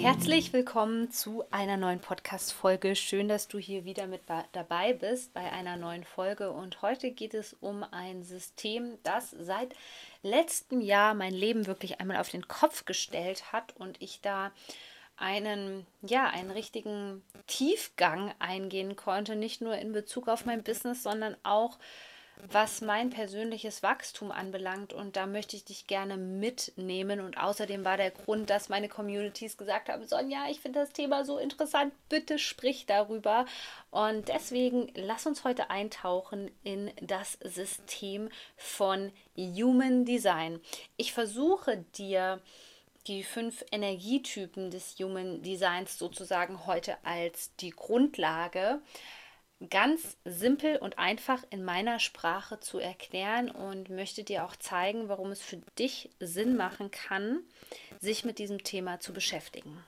Herzlich willkommen zu einer neuen Podcast-Folge. Schön, dass du hier wieder mit dabei bist bei einer neuen Folge. Und heute geht es um ein System, das seit letztem Jahr mein Leben wirklich einmal auf den Kopf gestellt hat und ich da einen, ja, einen richtigen Tiefgang eingehen konnte, nicht nur in Bezug auf mein Business, sondern auch was mein persönliches Wachstum anbelangt. Und da möchte ich dich gerne mitnehmen. Und außerdem war der Grund, dass meine Communities gesagt haben, Sonja, ich finde das Thema so interessant, bitte sprich darüber. Und deswegen lass uns heute eintauchen in das System von Human Design. Ich versuche dir die fünf Energietypen des Human Designs sozusagen heute als die Grundlage ganz simpel und einfach in meiner Sprache zu erklären und möchte dir auch zeigen, warum es für dich Sinn machen kann, sich mit diesem Thema zu beschäftigen.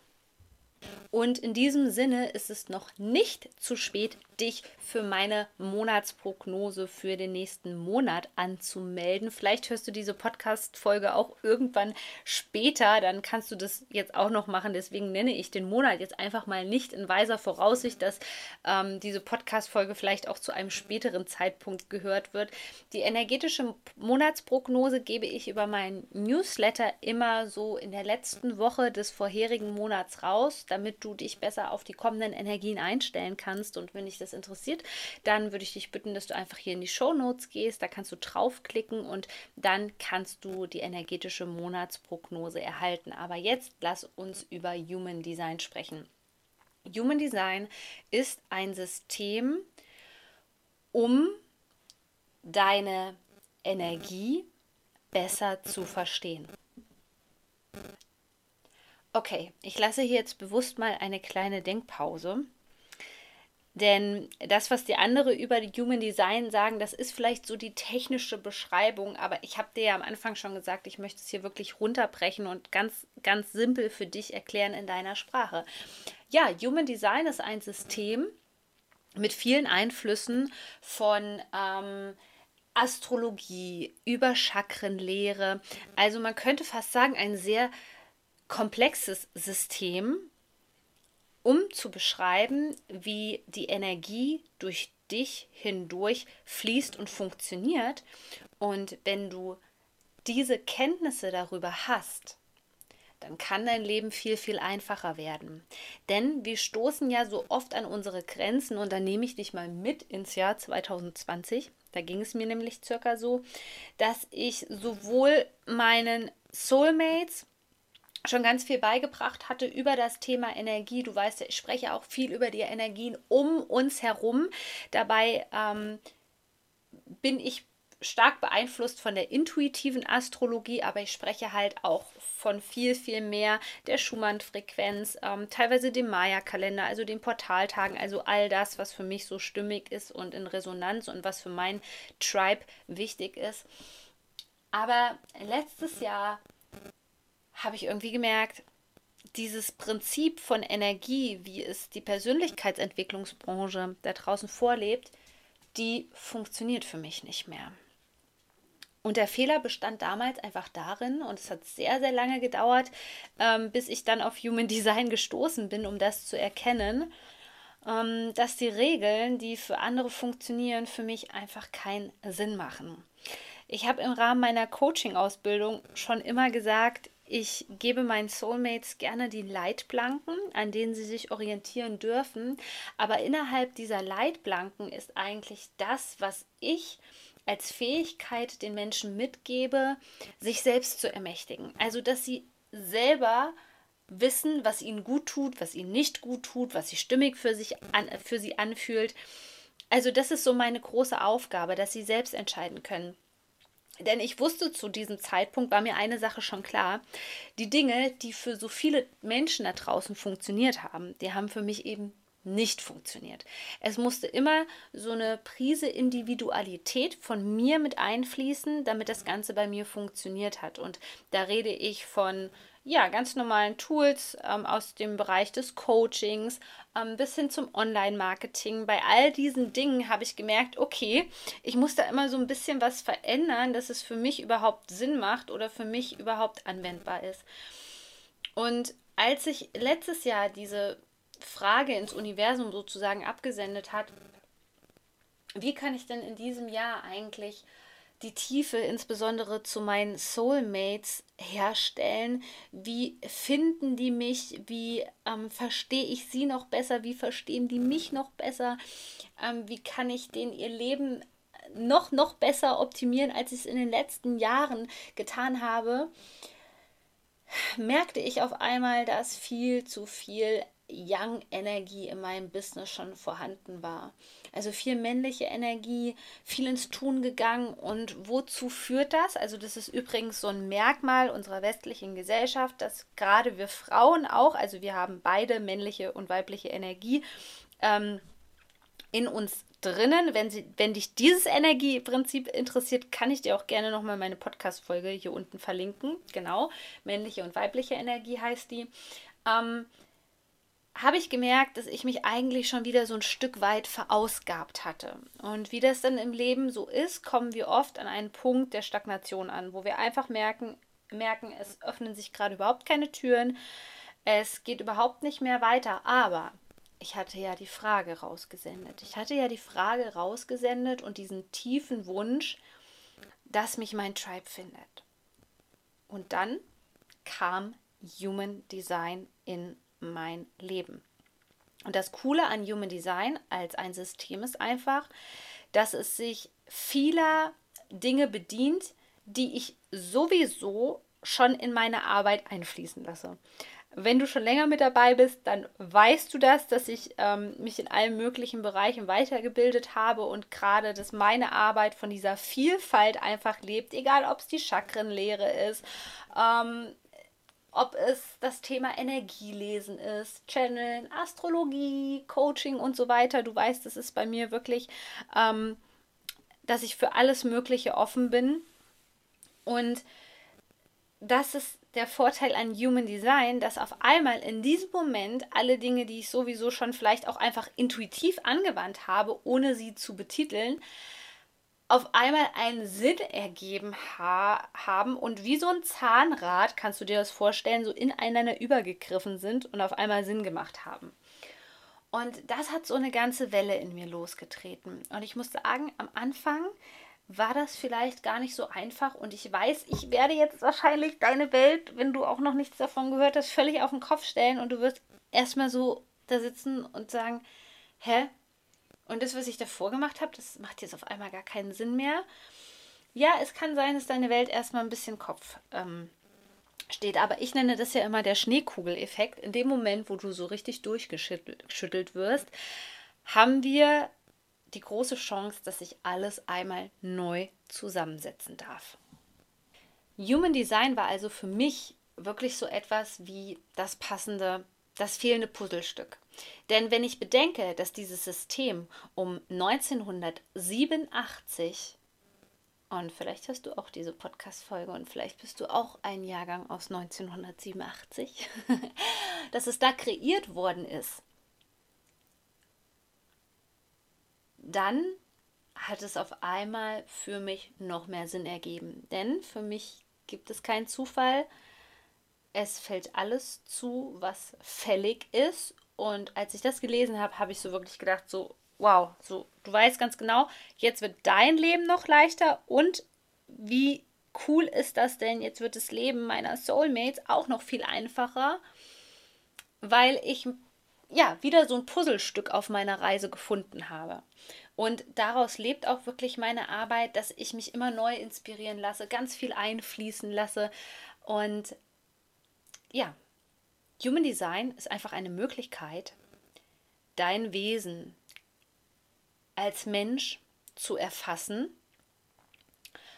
Und in diesem Sinne ist es noch nicht zu spät, dich für meine Monatsprognose für den nächsten Monat anzumelden. Vielleicht hörst du diese Podcast-Folge auch irgendwann später, dann kannst du das jetzt auch noch machen. Deswegen nenne ich den Monat jetzt einfach mal nicht in weiser Voraussicht, dass ähm, diese Podcast-Folge vielleicht auch zu einem späteren Zeitpunkt gehört wird. Die energetische Monatsprognose gebe ich über meinen Newsletter immer so in der letzten Woche des vorherigen Monats raus, damit du dich besser auf die kommenden Energien einstellen kannst. Und wenn ich das interessiert, dann würde ich dich bitten, dass du einfach hier in die Show Notes gehst. Da kannst du draufklicken und dann kannst du die energetische Monatsprognose erhalten. Aber jetzt lass uns über Human Design sprechen. Human Design ist ein System, um deine Energie besser zu verstehen. Okay, ich lasse hier jetzt bewusst mal eine kleine Denkpause. Denn das, was die andere über die Human Design sagen, das ist vielleicht so die technische Beschreibung, aber ich habe dir ja am Anfang schon gesagt, ich möchte es hier wirklich runterbrechen und ganz, ganz simpel für dich erklären in deiner Sprache. Ja, Human Design ist ein System mit vielen Einflüssen von ähm, Astrologie über Chakrenlehre. Also man könnte fast sagen, ein sehr komplexes System, um zu beschreiben, wie die Energie durch dich hindurch fließt und funktioniert. Und wenn du diese Kenntnisse darüber hast, dann kann dein Leben viel, viel einfacher werden. Denn wir stoßen ja so oft an unsere Grenzen und da nehme ich dich mal mit ins Jahr 2020. Da ging es mir nämlich circa so, dass ich sowohl meinen Soulmates schon ganz viel beigebracht hatte über das Thema Energie. Du weißt ja, ich spreche auch viel über die Energien um uns herum. Dabei ähm, bin ich stark beeinflusst von der intuitiven Astrologie, aber ich spreche halt auch von viel, viel mehr der Schumann-Frequenz, ähm, teilweise dem Maya-Kalender, also den Portaltagen, also all das, was für mich so stimmig ist und in Resonanz und was für mein Tribe wichtig ist. Aber letztes Jahr habe ich irgendwie gemerkt, dieses Prinzip von Energie, wie es die Persönlichkeitsentwicklungsbranche da draußen vorlebt, die funktioniert für mich nicht mehr. Und der Fehler bestand damals einfach darin, und es hat sehr, sehr lange gedauert, ähm, bis ich dann auf Human Design gestoßen bin, um das zu erkennen, ähm, dass die Regeln, die für andere funktionieren, für mich einfach keinen Sinn machen. Ich habe im Rahmen meiner Coaching-Ausbildung schon immer gesagt, ich gebe meinen Soulmates gerne die Leitplanken, an denen sie sich orientieren dürfen. Aber innerhalb dieser Leitplanken ist eigentlich das, was ich als Fähigkeit den Menschen mitgebe, sich selbst zu ermächtigen. Also, dass sie selber wissen, was ihnen gut tut, was ihnen nicht gut tut, was sich stimmig für, sich an, für sie anfühlt. Also, das ist so meine große Aufgabe, dass sie selbst entscheiden können Denn ich wusste zu diesem Zeitpunkt, war mir eine Sache schon klar, die Dinge, die für so viele Menschen da draußen funktioniert haben, die haben für mich eben nicht funktioniert. Es musste immer so eine Prise Individualität von mir mit einfließen, damit das Ganze bei mir funktioniert hat. Und da rede ich von ja, ganz normalen Tools ähm, aus dem Bereich des Coachings ähm, bis hin zum Online-Marketing. Bei all diesen Dingen habe ich gemerkt, okay, ich muss da immer so ein bisschen was verändern, dass es für mich überhaupt Sinn macht oder für mich überhaupt anwendbar ist. Und als ich letztes Jahr diese Frage ins Universum sozusagen abgesendet hat, wie kann ich denn in diesem Jahr eigentlich die Tiefe insbesondere zu meinen Soulmates herstellen? Wie finden die mich? Wie ähm, verstehe ich sie noch besser? Wie verstehen die mich noch besser? Ähm, wie kann ich denen ihr Leben noch, noch besser optimieren, als ich es in den letzten Jahren getan habe? merkte ich auf einmal, dass viel zu viel Young-Energie in meinem Business schon vorhanden war. Also viel männliche Energie, viel ins Tun gegangen. Und wozu führt das? Also das ist übrigens so ein Merkmal unserer westlichen Gesellschaft, dass gerade wir Frauen auch, also wir haben beide männliche und weibliche Energie ähm, in uns drinnen. Wenn, sie, wenn dich dieses Energieprinzip interessiert, kann ich dir auch gerne nochmal meine Podcast-Folge hier unten verlinken. Genau, männliche und weibliche Energie heißt die. Ähm, habe ich gemerkt, dass ich mich eigentlich schon wieder so ein Stück weit verausgabt hatte. Und wie das dann im Leben so ist, kommen wir oft an einen Punkt der Stagnation an, wo wir einfach merken, merken, es öffnen sich gerade überhaupt keine Türen, es geht überhaupt nicht mehr weiter. Aber ich hatte ja die Frage rausgesendet. Ich hatte ja die Frage rausgesendet und diesen tiefen Wunsch, dass mich mein Tribe findet. Und dann kam Human Design in mein Leben. Und das Coole an Human Design als ein System ist einfach, dass es sich vieler Dinge bedient, die ich sowieso schon in meine Arbeit einfließen lasse. Wenn du schon länger mit dabei bist, dann weißt du das, dass ich ähm, mich in allen möglichen Bereichen weitergebildet habe und gerade, dass meine Arbeit von dieser Vielfalt einfach lebt, egal ob es die Chakrenlehre ist, ähm, ob es das Thema Energielesen ist, Channeln, Astrologie, Coaching und so weiter. Du weißt, es ist bei mir wirklich, ähm, dass ich für alles Mögliche offen bin. Und das ist der Vorteil an Human Design, dass auf einmal in diesem Moment alle Dinge, die ich sowieso schon vielleicht auch einfach intuitiv angewandt habe, ohne sie zu betiteln, auf einmal einen Sinn ergeben ha haben und wie so ein Zahnrad, kannst du dir das vorstellen, so ineinander übergegriffen sind und auf einmal Sinn gemacht haben. Und das hat so eine ganze Welle in mir losgetreten. Und ich muss sagen, am Anfang war das vielleicht gar nicht so einfach. Und ich weiß, ich werde jetzt wahrscheinlich deine Welt, wenn du auch noch nichts davon gehört hast, völlig auf den Kopf stellen und du wirst erstmal so da sitzen und sagen, hä, und das, was ich davor gemacht habe, das macht jetzt auf einmal gar keinen Sinn mehr. Ja, es kann sein, dass deine Welt erstmal ein bisschen Kopf ähm, steht. Aber ich nenne das ja immer der Schneekugeleffekt. In dem Moment, wo du so richtig durchgeschüttelt wirst, haben wir die große Chance, dass sich alles einmal neu zusammensetzen darf. Human Design war also für mich wirklich so etwas wie das passende, das fehlende Puzzlestück. Denn wenn ich bedenke, dass dieses System um 1987 und vielleicht hast du auch diese Podcast-Folge und vielleicht bist du auch ein Jahrgang aus 1987, dass es da kreiert worden ist, dann hat es auf einmal für mich noch mehr Sinn ergeben. Denn für mich gibt es keinen Zufall. Es fällt alles zu, was fällig ist und als ich das gelesen habe, habe ich so wirklich gedacht, so, wow, so, du weißt ganz genau, jetzt wird dein Leben noch leichter und wie cool ist das denn? Jetzt wird das Leben meiner Soulmates auch noch viel einfacher, weil ich ja wieder so ein Puzzlestück auf meiner Reise gefunden habe. Und daraus lebt auch wirklich meine Arbeit, dass ich mich immer neu inspirieren lasse, ganz viel einfließen lasse und ja, Human Design ist einfach eine Möglichkeit, dein Wesen als Mensch zu erfassen,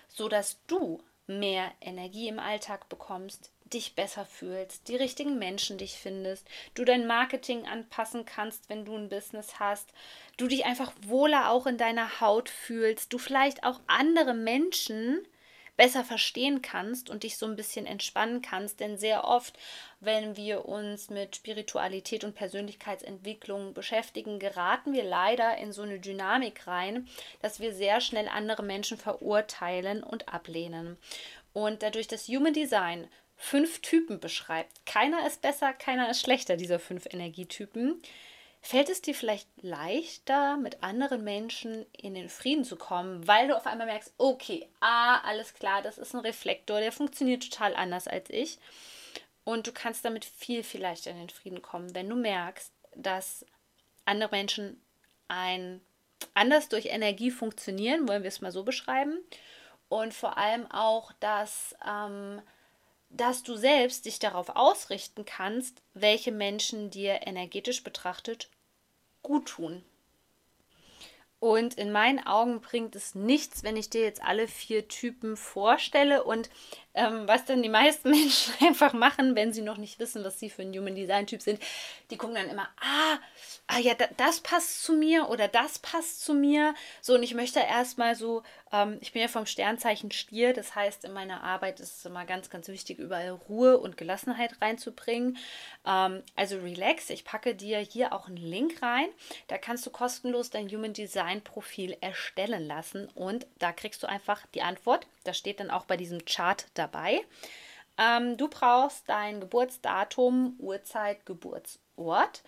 sodass du mehr Energie im Alltag bekommst, dich besser fühlst, die richtigen Menschen dich findest, du dein Marketing anpassen kannst, wenn du ein Business hast, du dich einfach wohler auch in deiner Haut fühlst, du vielleicht auch andere Menschen besser verstehen kannst und dich so ein bisschen entspannen kannst. Denn sehr oft, wenn wir uns mit Spiritualität und Persönlichkeitsentwicklung beschäftigen, geraten wir leider in so eine Dynamik rein, dass wir sehr schnell andere Menschen verurteilen und ablehnen. Und dadurch das Human Design fünf Typen beschreibt. Keiner ist besser, keiner ist schlechter, dieser fünf Energietypen. Fällt es dir vielleicht leichter, mit anderen Menschen in den Frieden zu kommen, weil du auf einmal merkst, okay, ah, alles klar, das ist ein Reflektor, der funktioniert total anders als ich. Und du kannst damit viel, viel leichter in den Frieden kommen, wenn du merkst, dass andere Menschen ein anders durch Energie funktionieren, wollen wir es mal so beschreiben. Und vor allem auch, dass ähm, dass du selbst dich darauf ausrichten kannst, welche Menschen dir energetisch betrachtet gut tun. Und in meinen Augen bringt es nichts, wenn ich dir jetzt alle vier Typen vorstelle und ähm, was dann die meisten Menschen einfach machen, wenn sie noch nicht wissen, was sie für ein Human Design Typ sind, die gucken dann immer, ah, ah ja, das passt zu mir oder das passt zu mir. So, und ich möchte erstmal so, ähm, ich bin ja vom Sternzeichen Stier, das heißt, in meiner Arbeit ist es immer ganz, ganz wichtig, überall Ruhe und Gelassenheit reinzubringen. Ähm, also relax, ich packe dir hier auch einen Link rein. Da kannst du kostenlos dein Human Design Profil erstellen lassen und da kriegst du einfach die Antwort. Das steht dann auch bei diesem Chart dabei. Ähm, du brauchst dein Geburtsdatum, Uhrzeit, Geburtsort.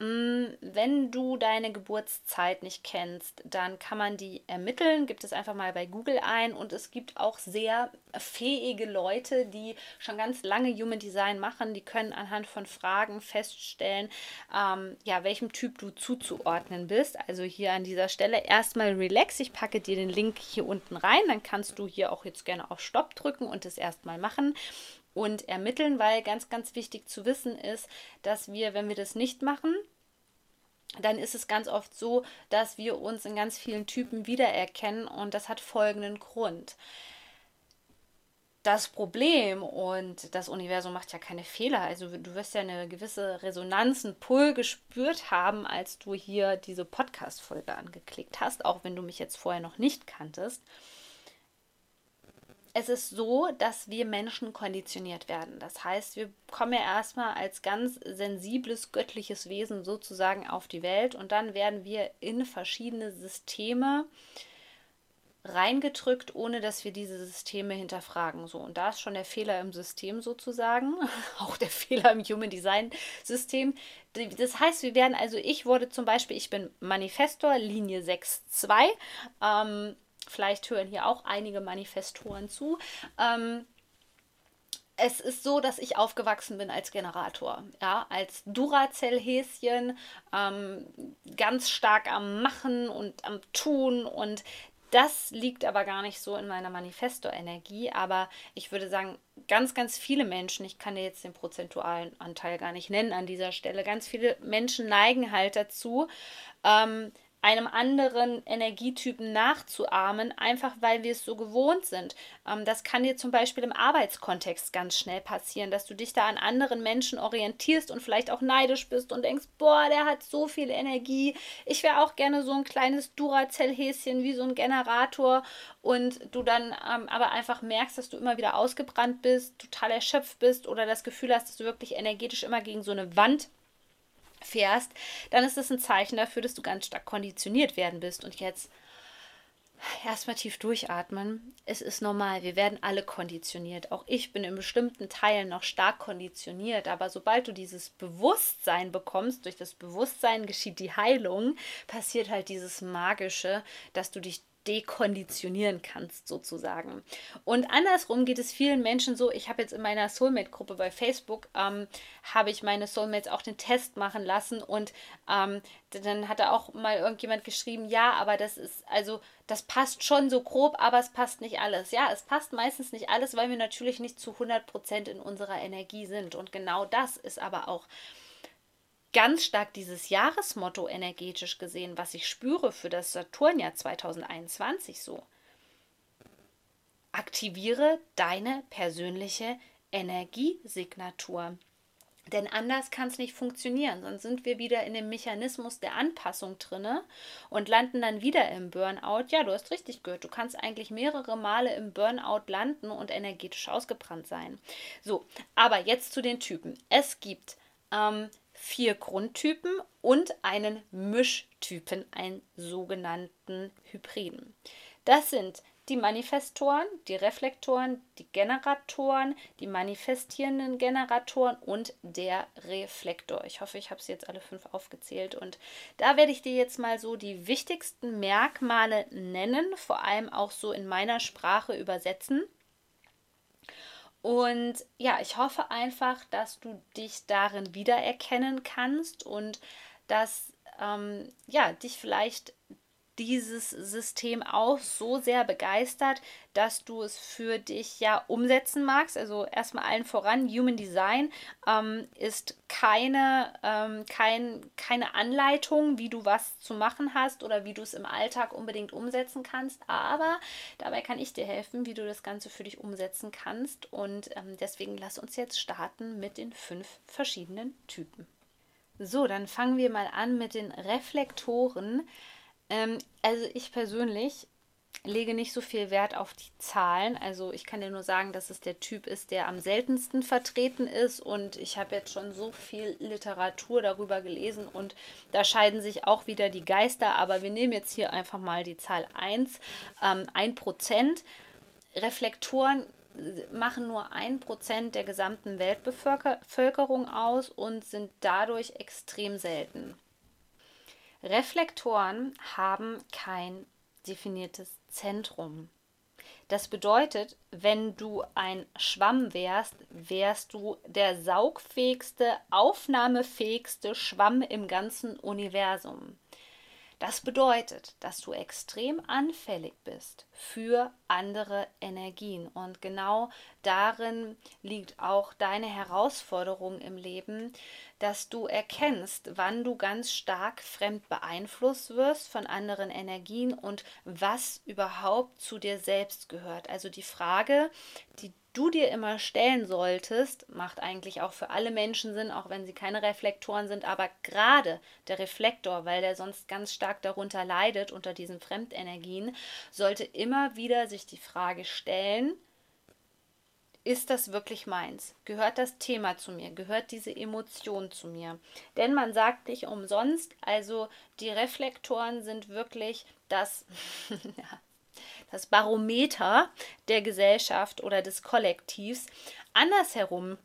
Mm, wenn du deine Geburtszeit nicht kennst, dann kann man die ermitteln. Gibt es einfach mal bei Google ein. Und es gibt auch sehr fähige Leute, die schon ganz lange Human Design machen. Die können anhand von Fragen feststellen, ähm, ja, welchem Typ du zuzuordnen bist. Also hier an dieser Stelle erstmal relax. Ich packe dir den Link hier unten rein. Dann kannst du hier auch jetzt gerne auf Stopp drücken und es erstmal machen und ermitteln, weil ganz, ganz wichtig zu wissen ist, dass wir, wenn wir das nicht machen, dann ist es ganz oft so, dass wir uns in ganz vielen Typen wiedererkennen und das hat folgenden Grund. Das Problem und das Universum macht ja keine Fehler. Also du wirst ja eine gewisse Resonanz, einen Pull gespürt haben, als du hier diese Podcast-Folge angeklickt hast, auch wenn du mich jetzt vorher noch nicht kanntest es ist so, dass wir Menschen konditioniert werden. Das heißt, wir kommen ja erstmal als ganz sensibles, göttliches Wesen sozusagen auf die Welt und dann werden wir in verschiedene Systeme reingedrückt, ohne dass wir diese Systeme hinterfragen. So, und da ist schon der Fehler im System sozusagen, auch der Fehler im Human Design System. Das heißt, wir werden, also ich wurde zum Beispiel, ich bin Manifestor, Linie 6.2. Ähm, Vielleicht hören hier auch einige Manifestoren zu. Ähm, es ist so, dass ich aufgewachsen bin als Generator, ja, als Duracell-Häschen, ähm, ganz stark am Machen und am Tun und das liegt aber gar nicht so in meiner Manifesto-Energie, aber ich würde sagen, ganz, ganz viele Menschen, ich kann dir jetzt den prozentualen Anteil gar nicht nennen an dieser Stelle, ganz viele Menschen neigen halt dazu, ähm, einem anderen Energietypen nachzuahmen, einfach weil wir es so gewohnt sind. Ähm, das kann dir zum Beispiel im Arbeitskontext ganz schnell passieren, dass du dich da an anderen Menschen orientierst und vielleicht auch neidisch bist und denkst, boah, der hat so viel Energie. Ich wäre auch gerne so ein kleines Duracell-Häschen wie so ein Generator und du dann ähm, aber einfach merkst, dass du immer wieder ausgebrannt bist, total erschöpft bist oder das Gefühl hast, dass du wirklich energetisch immer gegen so eine Wand fährst, dann ist es ein Zeichen dafür, dass du ganz stark konditioniert werden bist. Und jetzt erstmal tief durchatmen. Es ist normal, wir werden alle konditioniert. Auch ich bin in bestimmten Teilen noch stark konditioniert. Aber sobald du dieses Bewusstsein bekommst, durch das Bewusstsein geschieht die Heilung, passiert halt dieses Magische, dass du dich dekonditionieren kannst, sozusagen. Und andersrum geht es vielen Menschen so, ich habe jetzt in meiner Soulmate-Gruppe bei Facebook, ähm, habe ich meine Soulmates auch den Test machen lassen und ähm, dann hat da auch mal irgendjemand geschrieben, ja, aber das ist, also das passt schon so grob, aber es passt nicht alles. Ja, es passt meistens nicht alles, weil wir natürlich nicht zu 100% in unserer Energie sind. Und genau das ist aber auch ganz stark dieses Jahresmotto energetisch gesehen, was ich spüre für das Saturnjahr 2021 so. aktiviere deine persönliche Energiesignatur. Denn anders kann es nicht funktionieren. Sonst sind wir wieder in dem Mechanismus der Anpassung drinne und landen dann wieder im Burnout. Ja, du hast richtig gehört. Du kannst eigentlich mehrere Male im Burnout landen und energetisch ausgebrannt sein. So, aber jetzt zu den Typen. Es gibt ähm, vier Grundtypen und einen Mischtypen, einen sogenannten Hybriden. Das sind die Manifestoren, die Reflektoren, die Generatoren, die manifestierenden Generatoren und der Reflektor. Ich hoffe, ich habe sie jetzt alle fünf aufgezählt und da werde ich dir jetzt mal so die wichtigsten Merkmale nennen, vor allem auch so in meiner Sprache übersetzen. Und ja, ich hoffe einfach, dass du dich darin wiedererkennen kannst und dass ähm, ja, dich vielleicht dieses System auch so sehr begeistert, dass du es für dich ja umsetzen magst. Also erstmal allen voran, Human Design ähm, ist keine, ähm, kein, keine Anleitung, wie du was zu machen hast oder wie du es im Alltag unbedingt umsetzen kannst. Aber dabei kann ich dir helfen, wie du das Ganze für dich umsetzen kannst. Und ähm, deswegen lass uns jetzt starten mit den fünf verschiedenen Typen. So, dann fangen wir mal an mit den Reflektoren. Ähm, also ich persönlich lege nicht so viel Wert auf die Zahlen. Also ich kann dir nur sagen, dass es der Typ ist, der am seltensten vertreten ist. Und ich habe jetzt schon so viel Literatur darüber gelesen und da scheiden sich auch wieder die Geister. Aber wir nehmen jetzt hier einfach mal die Zahl 1, ähm, 1%. Reflektoren machen nur 1% der gesamten Weltbevölkerung aus und sind dadurch extrem selten. Reflektoren haben kein definiertes Zentrum. Das bedeutet, wenn du ein Schwamm wärst, wärst du der saugfähigste, aufnahmefähigste Schwamm im ganzen Universum. Das bedeutet, dass du extrem anfällig bist für andere Energien. Und genau darin liegt auch deine Herausforderung im Leben, dass du erkennst, wann du ganz stark fremd beeinflusst wirst von anderen Energien und was überhaupt zu dir selbst gehört. Also die Frage, die du dir immer stellen solltest, macht eigentlich auch für alle Menschen Sinn, auch wenn sie keine Reflektoren sind, aber gerade der Reflektor, weil der sonst ganz stark darunter leidet, unter diesen Fremdenergien, sollte immer wieder sich die Frage stellen, ist das wirklich meins? Gehört das Thema zu mir? Gehört diese Emotion zu mir? Denn man sagt nicht umsonst, also die Reflektoren sind wirklich das, ja, das Barometer der Gesellschaft oder des Kollektivs. Andersherum,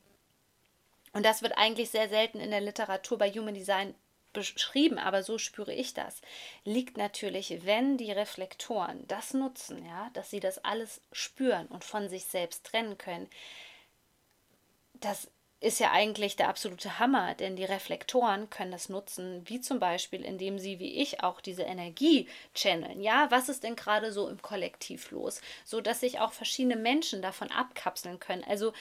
und das wird eigentlich sehr selten in der Literatur bei Human Design beschrieben, aber so spüre ich das, liegt natürlich, wenn die Reflektoren das nutzen, ja, dass sie das alles spüren und von sich selbst trennen können. Das ist ja eigentlich der absolute Hammer, denn die Reflektoren können das nutzen, wie zum Beispiel, indem sie wie ich auch diese Energie channeln. Ja, was ist denn gerade so im Kollektiv los, so dass sich auch verschiedene Menschen davon abkapseln können. Also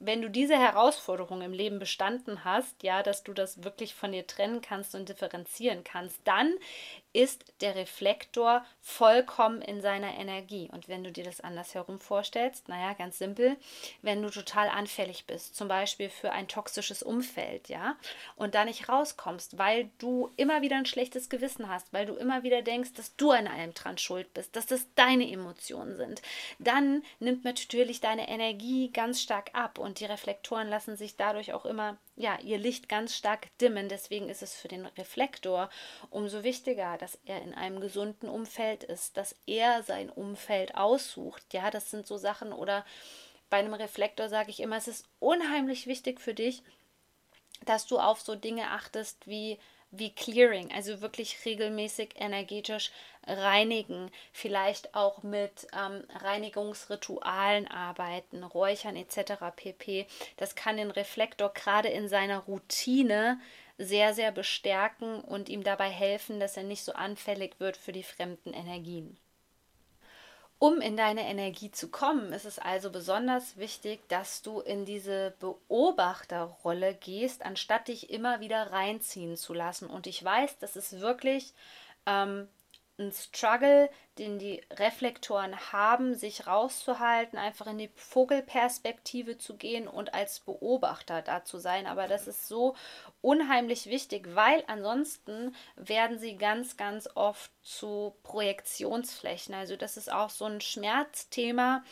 wenn du diese Herausforderung im Leben bestanden hast, ja, dass du das wirklich von dir trennen kannst und differenzieren kannst, dann ist der Reflektor vollkommen in seiner Energie. Und wenn du dir das andersherum vorstellst, naja, ganz simpel, wenn du total anfällig bist, zum Beispiel für ein toxisches Umfeld, ja, und da nicht rauskommst, weil du immer wieder ein schlechtes Gewissen hast, weil du immer wieder denkst, dass du an allem dran schuld bist, dass das deine Emotionen sind, dann nimmt natürlich deine Energie ganz stark ab und die Reflektoren lassen sich dadurch auch immer ja, ihr Licht ganz stark dimmen. Deswegen ist es für den Reflektor umso wichtiger, dass er in einem gesunden Umfeld ist, dass er sein Umfeld aussucht. Ja, das sind so Sachen oder bei einem Reflektor sage ich immer, es ist unheimlich wichtig für dich, dass du auf so Dinge achtest wie wie Clearing, also wirklich regelmäßig energetisch reinigen, vielleicht auch mit ähm, Reinigungsritualen arbeiten, Räuchern etc. pp. Das kann den Reflektor gerade in seiner Routine sehr, sehr bestärken und ihm dabei helfen, dass er nicht so anfällig wird für die fremden Energien. Um in deine Energie zu kommen, ist es also besonders wichtig, dass du in diese Beobachterrolle gehst, anstatt dich immer wieder reinziehen zu lassen. Und ich weiß, das ist wirklich ähm, ein Struggle, den die Reflektoren haben, sich rauszuhalten, einfach in die Vogelperspektive zu gehen und als Beobachter da zu sein. Aber das ist so unheimlich wichtig, weil ansonsten werden sie ganz, ganz oft zu Projektionsflächen. Also das ist auch so ein Schmerzthema,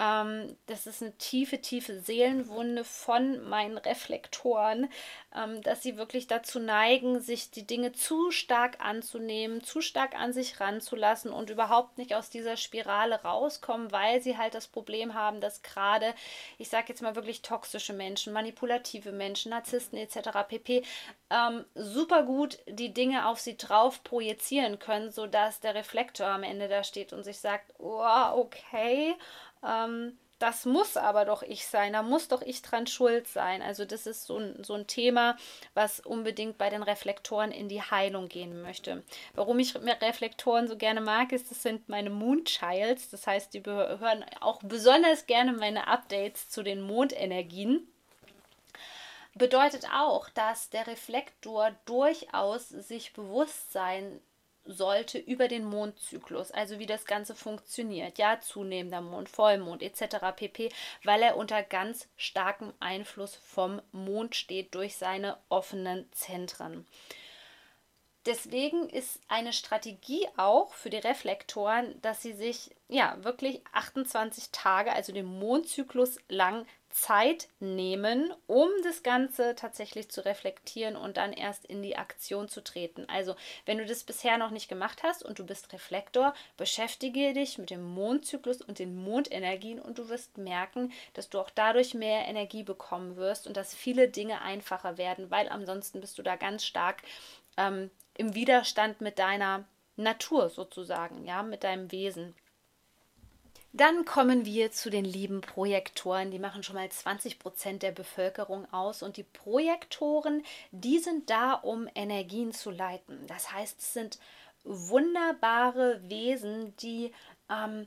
ähm, das ist eine tiefe, tiefe Seelenwunde von meinen Reflektoren, ähm, dass sie wirklich dazu neigen, sich die Dinge zu stark anzunehmen, zu stark an sich ranzulassen und überhaupt nicht aus dieser Spirale rauskommen, weil sie halt das Problem haben, dass gerade, ich sage jetzt mal wirklich toxische Menschen, manipulative Menschen, Narzissten etc. pp. Ähm, super gut die Dinge auf sie drauf projizieren können, sodass der Reflektor am Ende da steht und sich sagt, oh, okay, ähm, das muss aber doch ich sein, da muss doch ich dran schuld sein. Also das ist so ein, so ein Thema, was unbedingt bei den Reflektoren in die Heilung gehen möchte. Warum ich Reflektoren so gerne mag, ist, das sind meine Moonchilds. Das heißt, die hören auch besonders gerne meine Updates zu den Mondenergien bedeutet auch, dass der Reflektor durchaus sich bewusst sein sollte über den Mondzyklus, also wie das Ganze funktioniert, ja, zunehmender Mond, Vollmond etc. pp, weil er unter ganz starkem Einfluss vom Mond steht durch seine offenen Zentren. Deswegen ist eine Strategie auch für die Reflektoren, dass sie sich ja wirklich 28 Tage, also den Mondzyklus lang Zeit nehmen, um das Ganze tatsächlich zu reflektieren und dann erst in die Aktion zu treten. Also, wenn du das bisher noch nicht gemacht hast und du bist Reflektor, beschäftige dich mit dem Mondzyklus und den Mondenergien und du wirst merken, dass du auch dadurch mehr Energie bekommen wirst und dass viele Dinge einfacher werden, weil ansonsten bist du da ganz stark ähm, im Widerstand mit deiner Natur sozusagen, ja, mit deinem Wesen. Dann kommen wir zu den lieben Projektoren. Die machen schon mal 20 Prozent der Bevölkerung aus. Und die Projektoren, die sind da, um Energien zu leiten. Das heißt, es sind wunderbare Wesen, die ähm,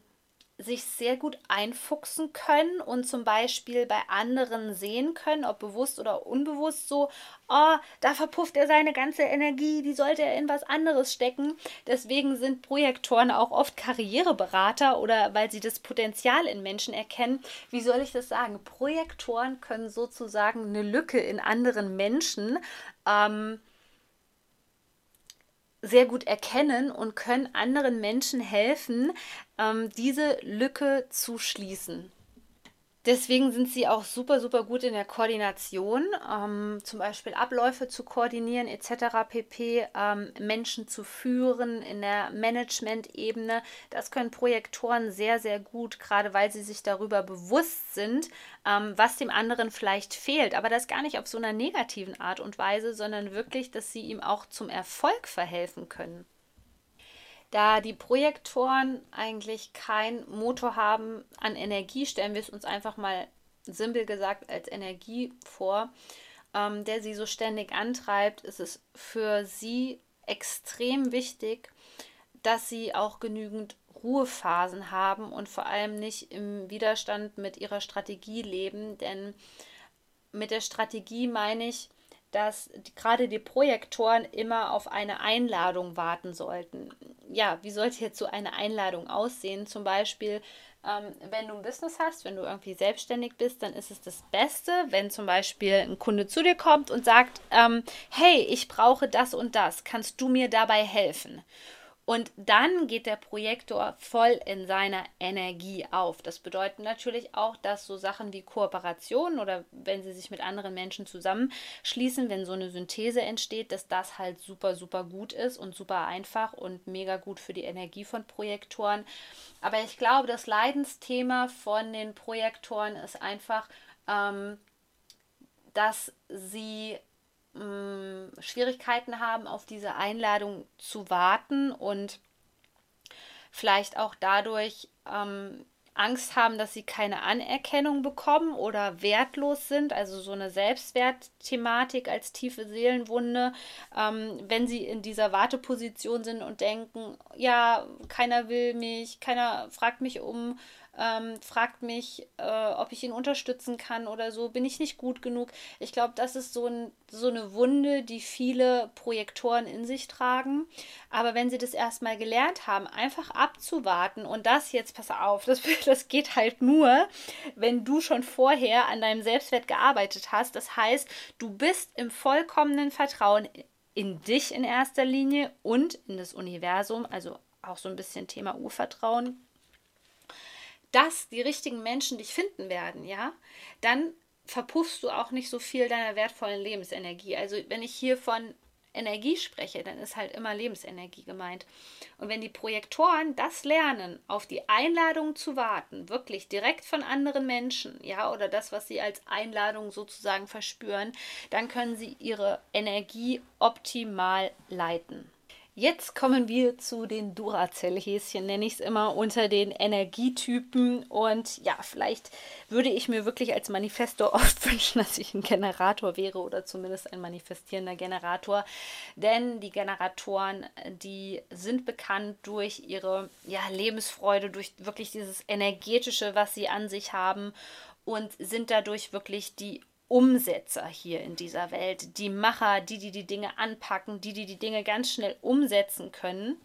sich sehr gut einfuchsen können und zum Beispiel bei anderen sehen können, ob bewusst oder unbewusst so, oh, da verpufft er seine ganze Energie, die sollte er in was anderes stecken. Deswegen sind Projektoren auch oft Karriereberater oder weil sie das Potenzial in Menschen erkennen. Wie soll ich das sagen? Projektoren können sozusagen eine Lücke in anderen Menschen ähm, sehr gut erkennen und können anderen Menschen helfen, ähm, diese Lücke zu schließen. Deswegen sind sie auch super, super gut in der Koordination, ähm, zum Beispiel Abläufe zu koordinieren etc. pp, ähm, Menschen zu führen in der Management-Ebene. Das können Projektoren sehr, sehr gut, gerade weil sie sich darüber bewusst sind, ähm, was dem anderen vielleicht fehlt. Aber das gar nicht auf so einer negativen Art und Weise, sondern wirklich, dass sie ihm auch zum Erfolg verhelfen können. Da die Projektoren eigentlich keinen Motor haben an Energie, stellen wir es uns einfach mal simpel gesagt als Energie vor, ähm, der sie so ständig antreibt, ist es für sie extrem wichtig, dass sie auch genügend Ruhephasen haben und vor allem nicht im Widerstand mit ihrer Strategie leben. Denn mit der Strategie meine ich, dass gerade die Projektoren immer auf eine Einladung warten sollten. Ja, wie sollte jetzt so eine Einladung aussehen? Zum Beispiel, ähm, wenn du ein Business hast, wenn du irgendwie selbstständig bist, dann ist es das Beste, wenn zum Beispiel ein Kunde zu dir kommt und sagt, ähm, hey, ich brauche das und das, kannst du mir dabei helfen? Und dann geht der Projektor voll in seiner Energie auf. Das bedeutet natürlich auch, dass so Sachen wie Kooperation oder wenn sie sich mit anderen Menschen zusammenschließen, wenn so eine Synthese entsteht, dass das halt super, super gut ist und super einfach und mega gut für die Energie von Projektoren. Aber ich glaube, das Leidensthema von den Projektoren ist einfach, ähm, dass sie mh, Schwierigkeiten haben, auf diese Einladung zu warten und vielleicht auch dadurch ähm, Angst haben, dass sie keine Anerkennung bekommen oder wertlos sind, also so eine Selbstwertthematik als tiefe Seelenwunde, ähm, wenn sie in dieser Warteposition sind und denken, ja, keiner will mich, keiner fragt mich um ähm, fragt mich, äh, ob ich ihn unterstützen kann oder so, bin ich nicht gut genug. Ich glaube, das ist so, ein, so eine Wunde, die viele Projektoren in sich tragen. Aber wenn sie das erstmal gelernt haben, einfach abzuwarten und das jetzt, pass auf, das, das geht halt nur, wenn du schon vorher an deinem Selbstwert gearbeitet hast. Das heißt, du bist im vollkommenen Vertrauen in dich in erster Linie und in das Universum, also auch so ein bisschen Thema Urvertrauen, dass die richtigen Menschen dich finden werden, ja, dann verpuffst du auch nicht so viel deiner wertvollen Lebensenergie. Also wenn ich hier von Energie spreche, dann ist halt immer Lebensenergie gemeint. Und wenn die Projektoren das lernen, auf die Einladung zu warten, wirklich direkt von anderen Menschen, ja, oder das, was sie als Einladung sozusagen verspüren, dann können sie ihre Energie optimal leiten. Jetzt kommen wir zu den Duracell-Häschen, nenne ich es immer, unter den Energietypen. Und ja, vielleicht würde ich mir wirklich als Manifestor oft wünschen, dass ich ein Generator wäre oder zumindest ein manifestierender Generator. Denn die Generatoren, die sind bekannt durch ihre ja, Lebensfreude, durch wirklich dieses Energetische, was sie an sich haben und sind dadurch wirklich die Umsetzer hier in dieser Welt, die Macher, die, die die Dinge anpacken, die, die die Dinge ganz schnell umsetzen können.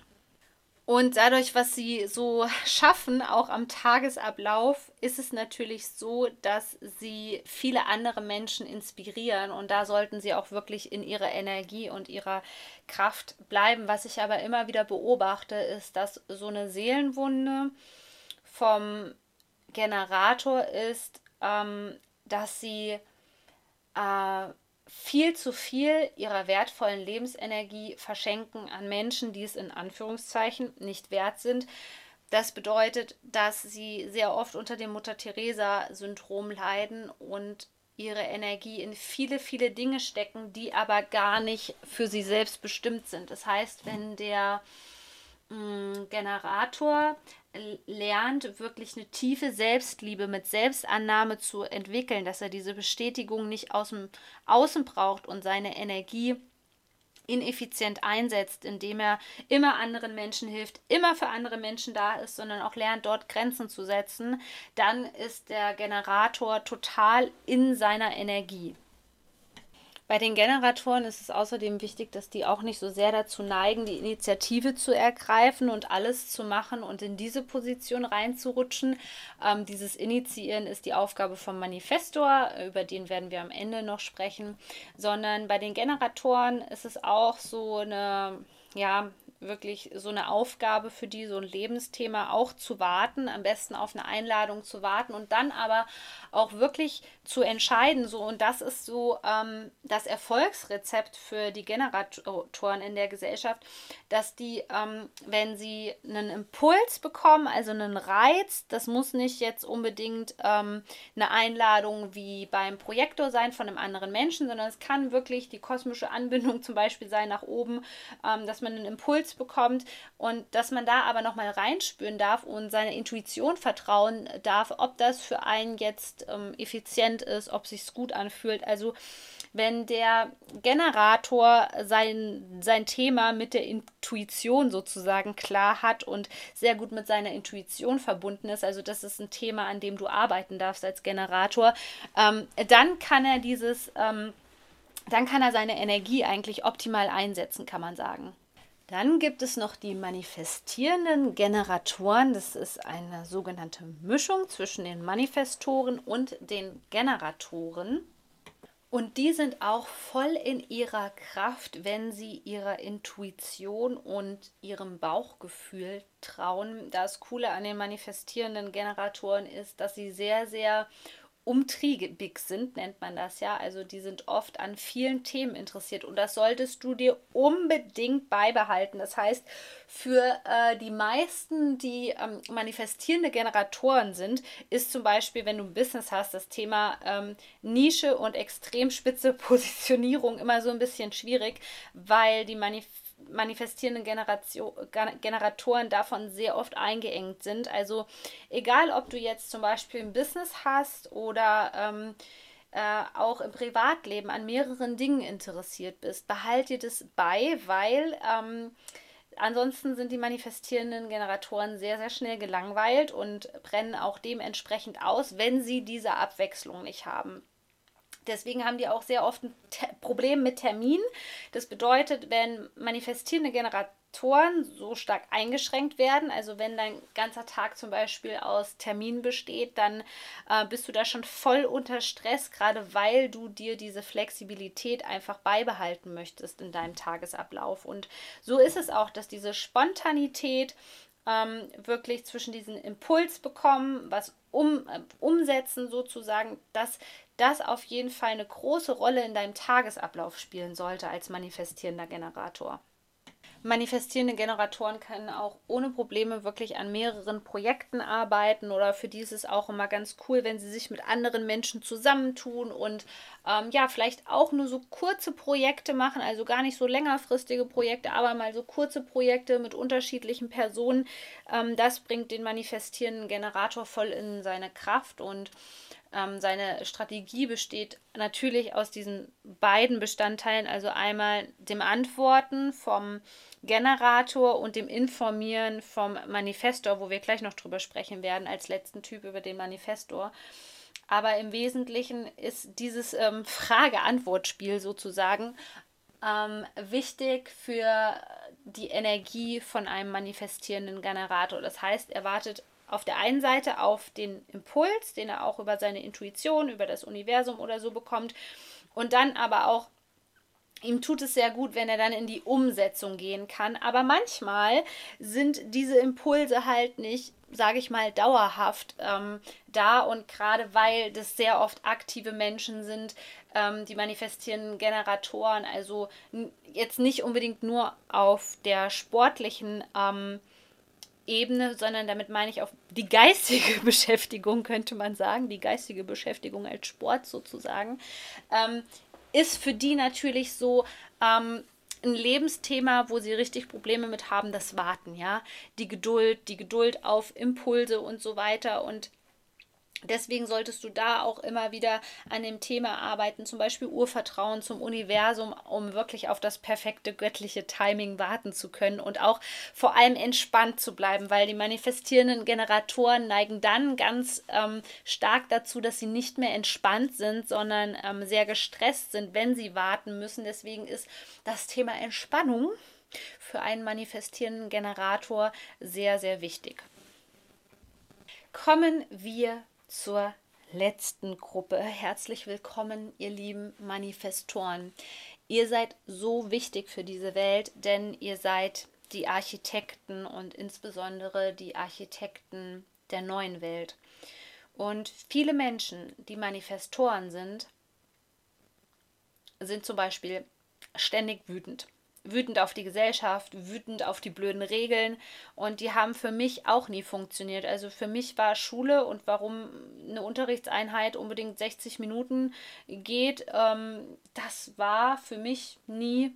Und dadurch, was sie so schaffen, auch am Tagesablauf, ist es natürlich so, dass sie viele andere Menschen inspirieren. Und da sollten sie auch wirklich in ihrer Energie und ihrer Kraft bleiben. Was ich aber immer wieder beobachte, ist, dass so eine Seelenwunde vom Generator ist, ähm, dass sie äh, viel zu viel ihrer wertvollen Lebensenergie verschenken an Menschen, die es in Anführungszeichen nicht wert sind. Das bedeutet, dass sie sehr oft unter dem Mutter-Theresa-Syndrom leiden und ihre Energie in viele, viele Dinge stecken, die aber gar nicht für sie selbst bestimmt sind. Das heißt, wenn der Generator lernt, wirklich eine tiefe Selbstliebe mit Selbstannahme zu entwickeln, dass er diese Bestätigung nicht aus dem Außen braucht und seine Energie ineffizient einsetzt, indem er immer anderen Menschen hilft, immer für andere Menschen da ist, sondern auch lernt, dort Grenzen zu setzen, dann ist der Generator total in seiner Energie. Bei den Generatoren ist es außerdem wichtig, dass die auch nicht so sehr dazu neigen, die Initiative zu ergreifen und alles zu machen und in diese Position reinzurutschen. Ähm, dieses Initiieren ist die Aufgabe vom Manifestor, über den werden wir am Ende noch sprechen, sondern bei den Generatoren ist es auch so eine, ja, wirklich so eine Aufgabe für die, so ein Lebensthema auch zu warten, am besten auf eine Einladung zu warten und dann aber auch wirklich zu entscheiden. So, und das ist so ähm, das Erfolgsrezept für die Generatoren in der Gesellschaft, dass die, ähm, wenn sie einen Impuls bekommen, also einen Reiz, das muss nicht jetzt unbedingt ähm, eine Einladung wie beim Projektor sein von einem anderen Menschen, sondern es kann wirklich die kosmische Anbindung zum Beispiel sein nach oben, ähm, dass man einen Impuls bekommt und dass man da aber nochmal reinspüren darf und seiner Intuition vertrauen darf, ob das für einen jetzt ähm, effizient ist, ob sich gut anfühlt. Also wenn der Generator sein, sein Thema mit der Intuition sozusagen klar hat und sehr gut mit seiner Intuition verbunden ist, also das ist ein Thema, an dem du arbeiten darfst als Generator, ähm, dann kann er dieses, ähm, dann kann er seine Energie eigentlich optimal einsetzen, kann man sagen. Dann gibt es noch die manifestierenden Generatoren. Das ist eine sogenannte Mischung zwischen den Manifestoren und den Generatoren. Und die sind auch voll in ihrer Kraft, wenn sie ihrer Intuition und ihrem Bauchgefühl trauen. Das Coole an den manifestierenden Generatoren ist, dass sie sehr, sehr umtriebig sind, nennt man das ja. Also die sind oft an vielen Themen interessiert und das solltest du dir unbedingt beibehalten. Das heißt, für äh, die meisten, die ähm, manifestierende Generatoren sind, ist zum Beispiel, wenn du ein Business hast, das Thema ähm, Nische und extrem spitze Positionierung immer so ein bisschen schwierig, weil die Manifestierenden manifestierenden Generation, Generatoren davon sehr oft eingeengt sind. Also egal, ob du jetzt zum Beispiel ein Business hast oder ähm, äh, auch im Privatleben an mehreren Dingen interessiert bist, behalt dir das bei, weil ähm, ansonsten sind die manifestierenden Generatoren sehr, sehr schnell gelangweilt und brennen auch dementsprechend aus, wenn sie diese Abwechslung nicht haben. Deswegen haben die auch sehr oft ein Problem mit Termin. Das bedeutet, wenn manifestierende Generatoren so stark eingeschränkt werden. Also wenn dein ganzer Tag zum Beispiel aus Terminen besteht, dann äh, bist du da schon voll unter Stress, gerade weil du dir diese Flexibilität einfach beibehalten möchtest in deinem Tagesablauf. Und so ist es auch, dass diese Spontanität ähm, wirklich zwischen diesen Impuls bekommen, was um, äh, umsetzen sozusagen, dass das auf jeden Fall eine große Rolle in deinem Tagesablauf spielen sollte als manifestierender Generator. Manifestierende Generatoren können auch ohne Probleme wirklich an mehreren Projekten arbeiten oder für die ist es auch immer ganz cool, wenn sie sich mit anderen Menschen zusammentun und ähm, ja, vielleicht auch nur so kurze Projekte machen, also gar nicht so längerfristige Projekte, aber mal so kurze Projekte mit unterschiedlichen Personen. Ähm, das bringt den manifestierenden Generator voll in seine Kraft und ähm, seine Strategie besteht natürlich aus diesen beiden Bestandteilen, also einmal dem Antworten vom Generator und dem Informieren vom Manifestor, wo wir gleich noch drüber sprechen werden, als letzten Typ über den Manifestor. Aber im Wesentlichen ist dieses ähm, Frage-Antwort-Spiel sozusagen ähm, wichtig für die Energie von einem manifestierenden Generator. Das heißt, er wartet auf der einen Seite auf den Impuls, den er auch über seine Intuition, über das Universum oder so bekommt. Und dann aber auch, ihm tut es sehr gut, wenn er dann in die Umsetzung gehen kann. Aber manchmal sind diese Impulse halt nicht, sage ich mal, dauerhaft ähm, da. Und gerade weil das sehr oft aktive Menschen sind, ähm, die manifestierenden Generatoren, also jetzt nicht unbedingt nur auf der sportlichen ähm, Ebene, sondern damit meine ich auch die geistige Beschäftigung, könnte man sagen, die geistige Beschäftigung als Sport sozusagen, ähm, ist für die natürlich so ähm, ein Lebensthema, wo sie richtig Probleme mit haben, das Warten, ja, die Geduld, die Geduld auf Impulse und so weiter und Deswegen solltest du da auch immer wieder an dem Thema arbeiten, zum Beispiel Urvertrauen zum Universum, um wirklich auf das perfekte göttliche Timing warten zu können und auch vor allem entspannt zu bleiben, weil die manifestierenden Generatoren neigen dann ganz ähm, stark dazu, dass sie nicht mehr entspannt sind, sondern ähm, sehr gestresst sind, wenn sie warten müssen. Deswegen ist das Thema Entspannung für einen manifestierenden Generator sehr, sehr wichtig. Kommen wir zur letzten Gruppe. Herzlich willkommen, ihr lieben Manifestoren. Ihr seid so wichtig für diese Welt, denn ihr seid die Architekten und insbesondere die Architekten der neuen Welt. Und viele Menschen, die Manifestoren sind, sind zum Beispiel ständig wütend wütend auf die Gesellschaft, wütend auf die blöden Regeln und die haben für mich auch nie funktioniert. Also für mich war Schule und warum eine Unterrichtseinheit unbedingt 60 Minuten geht, ähm, das war für mich nie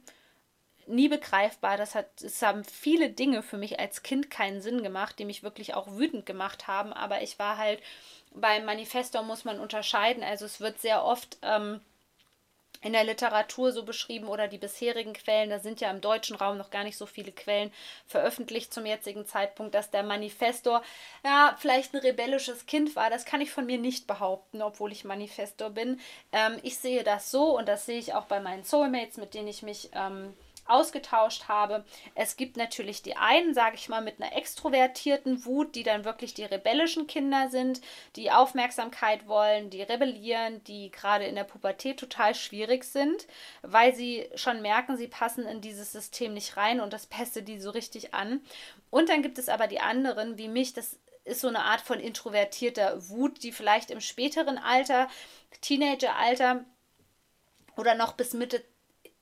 nie begreifbar. Das hat, es haben viele Dinge für mich als Kind keinen Sinn gemacht, die mich wirklich auch wütend gemacht haben. Aber ich war halt beim Manifesto muss man unterscheiden. Also es wird sehr oft ähm, in der Literatur so beschrieben oder die bisherigen Quellen, da sind ja im deutschen Raum noch gar nicht so viele Quellen veröffentlicht zum jetzigen Zeitpunkt, dass der Manifestor ja vielleicht ein rebellisches Kind war. Das kann ich von mir nicht behaupten, obwohl ich Manifestor bin. Ähm, ich sehe das so und das sehe ich auch bei meinen Soulmates, mit denen ich mich ähm, ausgetauscht habe. Es gibt natürlich die einen, sage ich mal, mit einer extrovertierten Wut, die dann wirklich die rebellischen Kinder sind, die Aufmerksamkeit wollen, die rebellieren, die gerade in der Pubertät total schwierig sind, weil sie schon merken, sie passen in dieses System nicht rein und das pestet die so richtig an. Und dann gibt es aber die anderen, wie mich, das ist so eine Art von introvertierter Wut, die vielleicht im späteren Alter, Teenageralter oder noch bis Mitte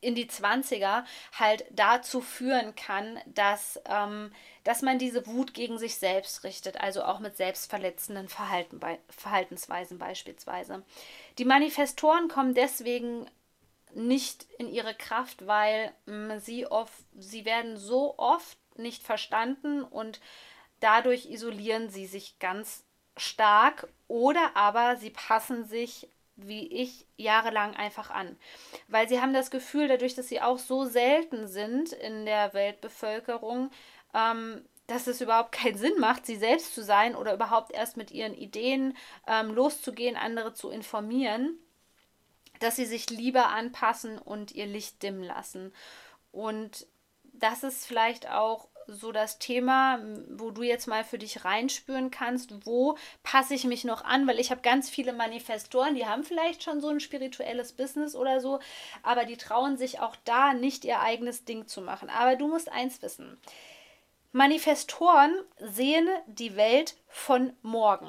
in die 20er halt dazu führen kann, dass, ähm, dass man diese Wut gegen sich selbst richtet, also auch mit selbstverletzenden Verhalten, Verhaltensweisen beispielsweise. Die Manifestoren kommen deswegen nicht in ihre Kraft, weil mh, mm, sie, oft, sie werden so oft nicht verstanden und dadurch isolieren sie sich ganz stark oder aber sie passen sich wie ich jahrelang einfach an. Weil sie haben das Gefühl, dadurch, dass sie auch so selten sind in der Weltbevölkerung, ähm, dass es überhaupt keinen Sinn macht, sie selbst zu sein oder überhaupt erst mit ihren Ideen ähm, loszugehen, andere zu informieren, dass sie sich lieber anpassen und ihr Licht dimmen lassen. Und das ist vielleicht auch so das Thema, wo du jetzt mal für dich reinspüren kannst, wo passe ich mich noch an, weil ich habe ganz viele Manifestoren, die haben vielleicht schon so ein spirituelles Business oder so, aber die trauen sich auch da nicht ihr eigenes Ding zu machen. Aber du musst eins wissen. Manifestoren sehen die Welt von morgen.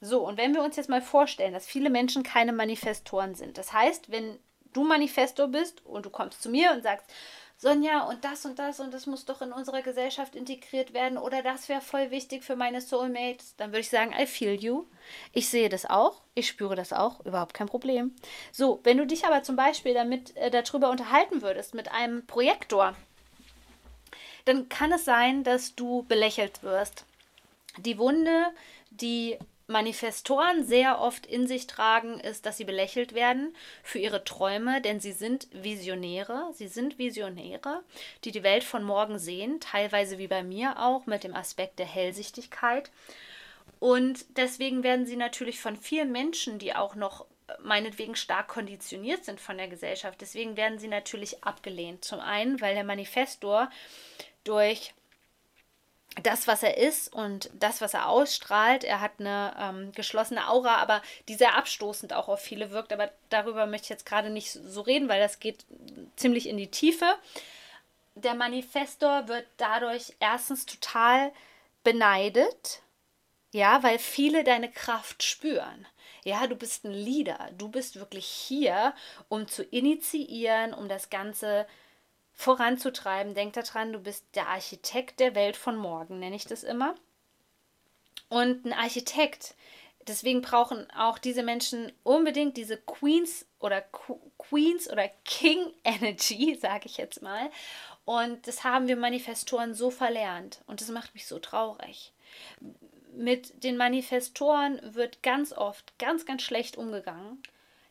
So, und wenn wir uns jetzt mal vorstellen, dass viele Menschen keine Manifestoren sind, das heißt, wenn du Manifestor bist und du kommst zu mir und sagst, Sonja, und das und das und das muss doch in unserer Gesellschaft integriert werden oder das wäre voll wichtig für meine Soulmates, dann würde ich sagen, I feel you. Ich sehe das auch, ich spüre das auch, überhaupt kein Problem. So, wenn du dich aber zum Beispiel damit äh, darüber unterhalten würdest mit einem Projektor, dann kann es sein, dass du belächelt wirst. Die Wunde, die Manifestoren sehr oft in sich tragen, ist, dass sie belächelt werden für ihre Träume, denn sie sind Visionäre. Sie sind Visionäre, die die Welt von morgen sehen, teilweise wie bei mir auch mit dem Aspekt der Hellsichtigkeit. Und deswegen werden sie natürlich von vielen Menschen, die auch noch meinetwegen stark konditioniert sind von der Gesellschaft, deswegen werden sie natürlich abgelehnt. Zum einen, weil der Manifestor durch das, was er ist und das, was er ausstrahlt. Er hat eine ähm, geschlossene Aura, aber die sehr abstoßend auch auf viele wirkt. Aber darüber möchte ich jetzt gerade nicht so reden, weil das geht ziemlich in die Tiefe. Der Manifestor wird dadurch erstens total beneidet, ja, weil viele deine Kraft spüren. Ja, du bist ein Leader. Du bist wirklich hier, um zu initiieren, um das Ganze zu voranzutreiben. Denk daran, du bist der Architekt der Welt von morgen, nenne ich das immer. Und ein Architekt, deswegen brauchen auch diese Menschen unbedingt diese Queens oder Queens oder King Energy, sage ich jetzt mal. Und das haben wir Manifestoren so verlernt. Und das macht mich so traurig. Mit den Manifestoren wird ganz oft ganz, ganz schlecht umgegangen,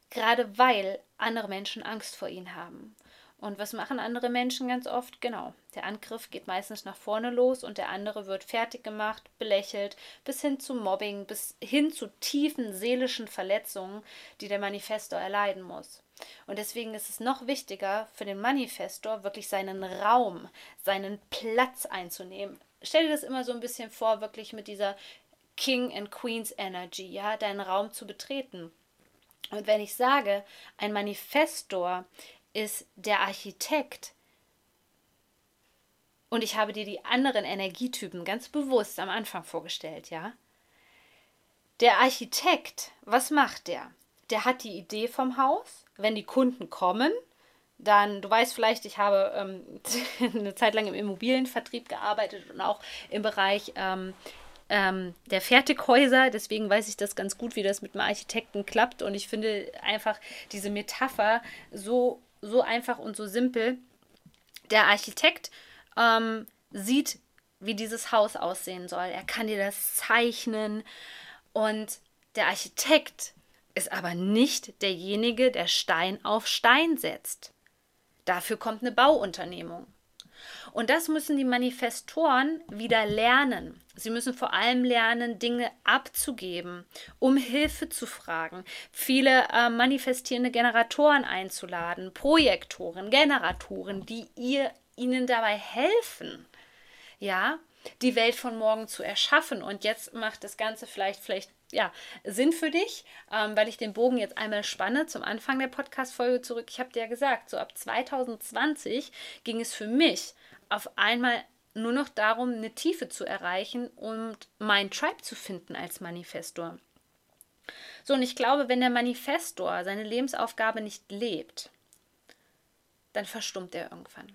gerade weil andere Menschen Angst vor ihnen haben. Und was machen andere Menschen ganz oft? Genau, der Angriff geht meistens nach vorne los und der andere wird fertig gemacht, belächelt, bis hin zu Mobbing, bis hin zu tiefen seelischen Verletzungen, die der Manifestor erleiden muss. Und deswegen ist es noch wichtiger für den Manifestor, wirklich seinen Raum, seinen Platz einzunehmen. Stell dir das immer so ein bisschen vor, wirklich mit dieser King and Queens Energy, ja, deinen Raum zu betreten. Und wenn ich sage, ein Manifestor ist der Architekt. Und ich habe dir die anderen Energietypen ganz bewusst am Anfang vorgestellt, ja? Der Architekt, was macht der? Der hat die Idee vom Haus. Wenn die Kunden kommen, dann, du weißt vielleicht, ich habe ähm, eine Zeit lang im Immobilienvertrieb gearbeitet und auch im Bereich ähm, ähm, der Fertighäuser. Deswegen weiß ich das ganz gut, wie das mit dem Architekten klappt. Und ich finde einfach diese Metapher so so einfach und so simpel. Der Architekt ähm, sieht, wie dieses Haus aussehen soll. Er kann dir das zeichnen. Und der Architekt ist aber nicht derjenige, der Stein auf Stein setzt. Dafür kommt eine Bauunternehmung. Und das müssen die Manifestoren wieder lernen. Sie müssen vor allem lernen, Dinge abzugeben, um Hilfe zu fragen, viele äh, manifestierende Generatoren einzuladen, Projektoren, Generatoren, die ihr ihnen dabei helfen, ja, die Welt von morgen zu erschaffen. Und jetzt macht das Ganze vielleicht, vielleicht ja, Sinn für dich, ähm, weil ich den Bogen jetzt einmal spanne zum Anfang der Podcast-Folge zurück. Ich habe dir ja gesagt, so ab 2020 ging es für mich auf einmal nur noch darum, eine Tiefe zu erreichen und mein Tribe zu finden als Manifestor. So, und ich glaube, wenn der Manifestor seine Lebensaufgabe nicht lebt, dann verstummt er irgendwann.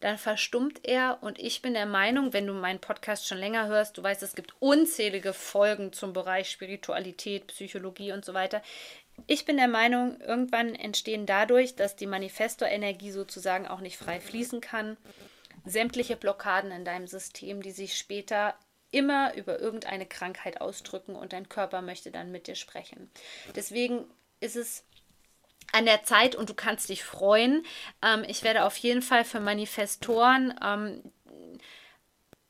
Dann verstummt er und ich bin der Meinung, wenn du meinen Podcast schon länger hörst, du weißt, es gibt unzählige Folgen zum Bereich Spiritualität, Psychologie und so weiter. Ich bin der Meinung, irgendwann entstehen dadurch, dass die Manifestor-Energie sozusagen auch nicht frei fließen kann, sämtliche Blockaden in deinem System, die sich später immer über irgendeine Krankheit ausdrücken und dein Körper möchte dann mit dir sprechen. Deswegen ist es an der Zeit und du kannst dich freuen. Ähm, ich werde auf jeden Fall für Manifestoren ähm,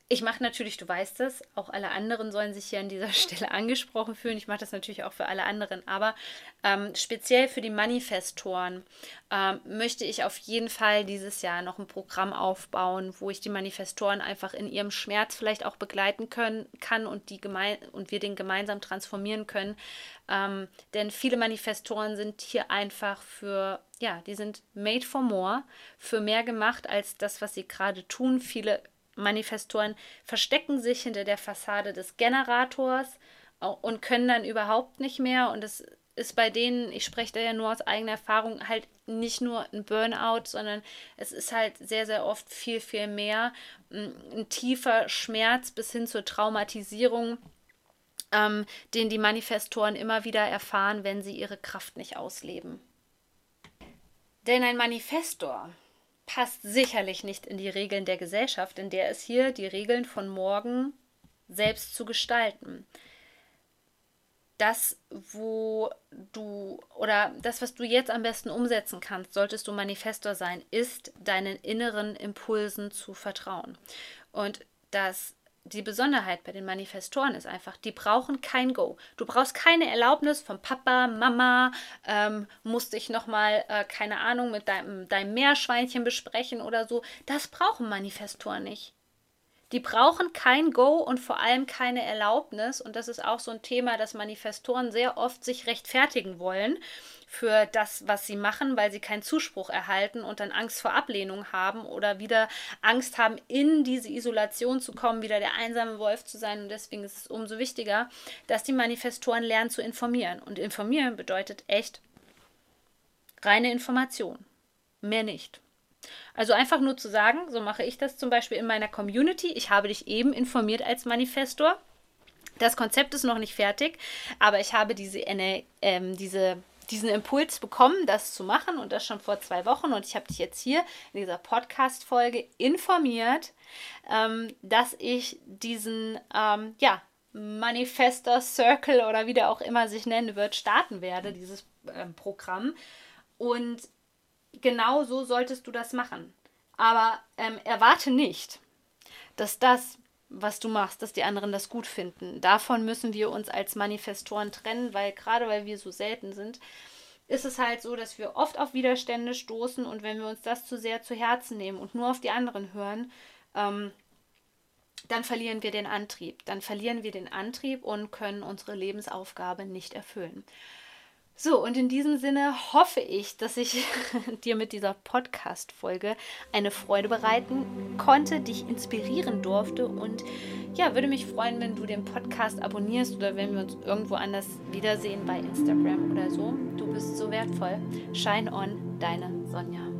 ich mache natürlich, du weißt es, auch alle anderen sollen sich hier an dieser Stelle angesprochen fühlen. Ich mache das natürlich auch für alle anderen, aber ähm, speziell für die Manifestoren ähm, möchte ich auf jeden Fall dieses Jahr noch ein Programm aufbauen, wo ich die Manifestoren einfach in ihrem Schmerz vielleicht auch begleiten können, kann und, die und wir den gemeinsam transformieren können. Ähm, denn viele Manifestoren sind hier einfach für ja, die sind made for more, für mehr gemacht als das, was sie gerade tun. Viele Manifestoren verstecken sich hinter der Fassade des Generators und können dann überhaupt nicht mehr. Und es ist bei denen, ich spreche da ja nur aus eigener Erfahrung, halt nicht nur ein Burnout, sondern es ist halt sehr, sehr oft viel, viel mehr ein tiefer Schmerz bis hin zur Traumatisierung, ähm, den die Manifestoren immer wieder erfahren, wenn sie ihre Kraft nicht ausleben. Denn ein Manifestor passt sicherlich nicht in die Regeln der Gesellschaft, in der es hier die Regeln von morgen selbst zu gestalten. Das, wo du oder das, was du jetzt am besten umsetzen kannst, solltest du Manifestor sein, ist deinen inneren Impulsen zu vertrauen. Und das die Besonderheit bei den Manifestoren ist einfach, die brauchen kein Go. Du brauchst keine Erlaubnis von Papa, Mama, ähm, musst dich nochmal, äh, keine Ahnung, mit deinem, deinem Meerschweinchen besprechen oder so. Das brauchen Manifestoren nicht. Die brauchen kein Go und vor allem keine Erlaubnis. Und das ist auch so ein Thema, dass Manifestoren sehr oft sich rechtfertigen wollen für das, was sie machen, weil sie keinen Zuspruch erhalten und dann Angst vor Ablehnung haben oder wieder Angst haben, in diese Isolation zu kommen, wieder der einsame Wolf zu sein. Und deswegen ist es umso wichtiger, dass die Manifestoren lernen zu informieren. Und informieren bedeutet echt reine Information. Mehr nicht. Also einfach nur zu sagen, so mache ich das zum Beispiel in meiner Community. Ich habe dich eben informiert als Manifestor. Das Konzept ist noch nicht fertig, aber ich habe diese, ähm, diese diesen Impuls bekommen, das zu machen und das schon vor zwei Wochen. Und ich habe dich jetzt hier in dieser Podcast-Folge informiert, ähm, dass ich diesen, ähm, ja, Manifester Circle oder wie der auch immer sich nennen wird, starten werde, dieses ähm, Programm. Und genau so solltest du das machen. Aber ähm, erwarte nicht, dass das, was du machst, dass die anderen das gut finden. Davon müssen wir uns als Manifestoren trennen, weil gerade weil wir so selten sind, ist es halt so, dass wir oft auf Widerstände stoßen und wenn wir uns das zu sehr zu Herzen nehmen und nur auf die anderen hören, ähm, dann verlieren wir den Antrieb. Dann verlieren wir den Antrieb und können unsere Lebensaufgabe nicht erfüllen. So, und in diesem Sinne hoffe ich, dass ich dir mit dieser Podcast-Folge eine Freude bereiten konnte, dich inspirieren durfte und ja, würde mich freuen, wenn du den Podcast abonnierst oder wenn wir uns irgendwo anders wiedersehen bei Instagram oder so. Du bist so wertvoll. Shine on, deine Sonja.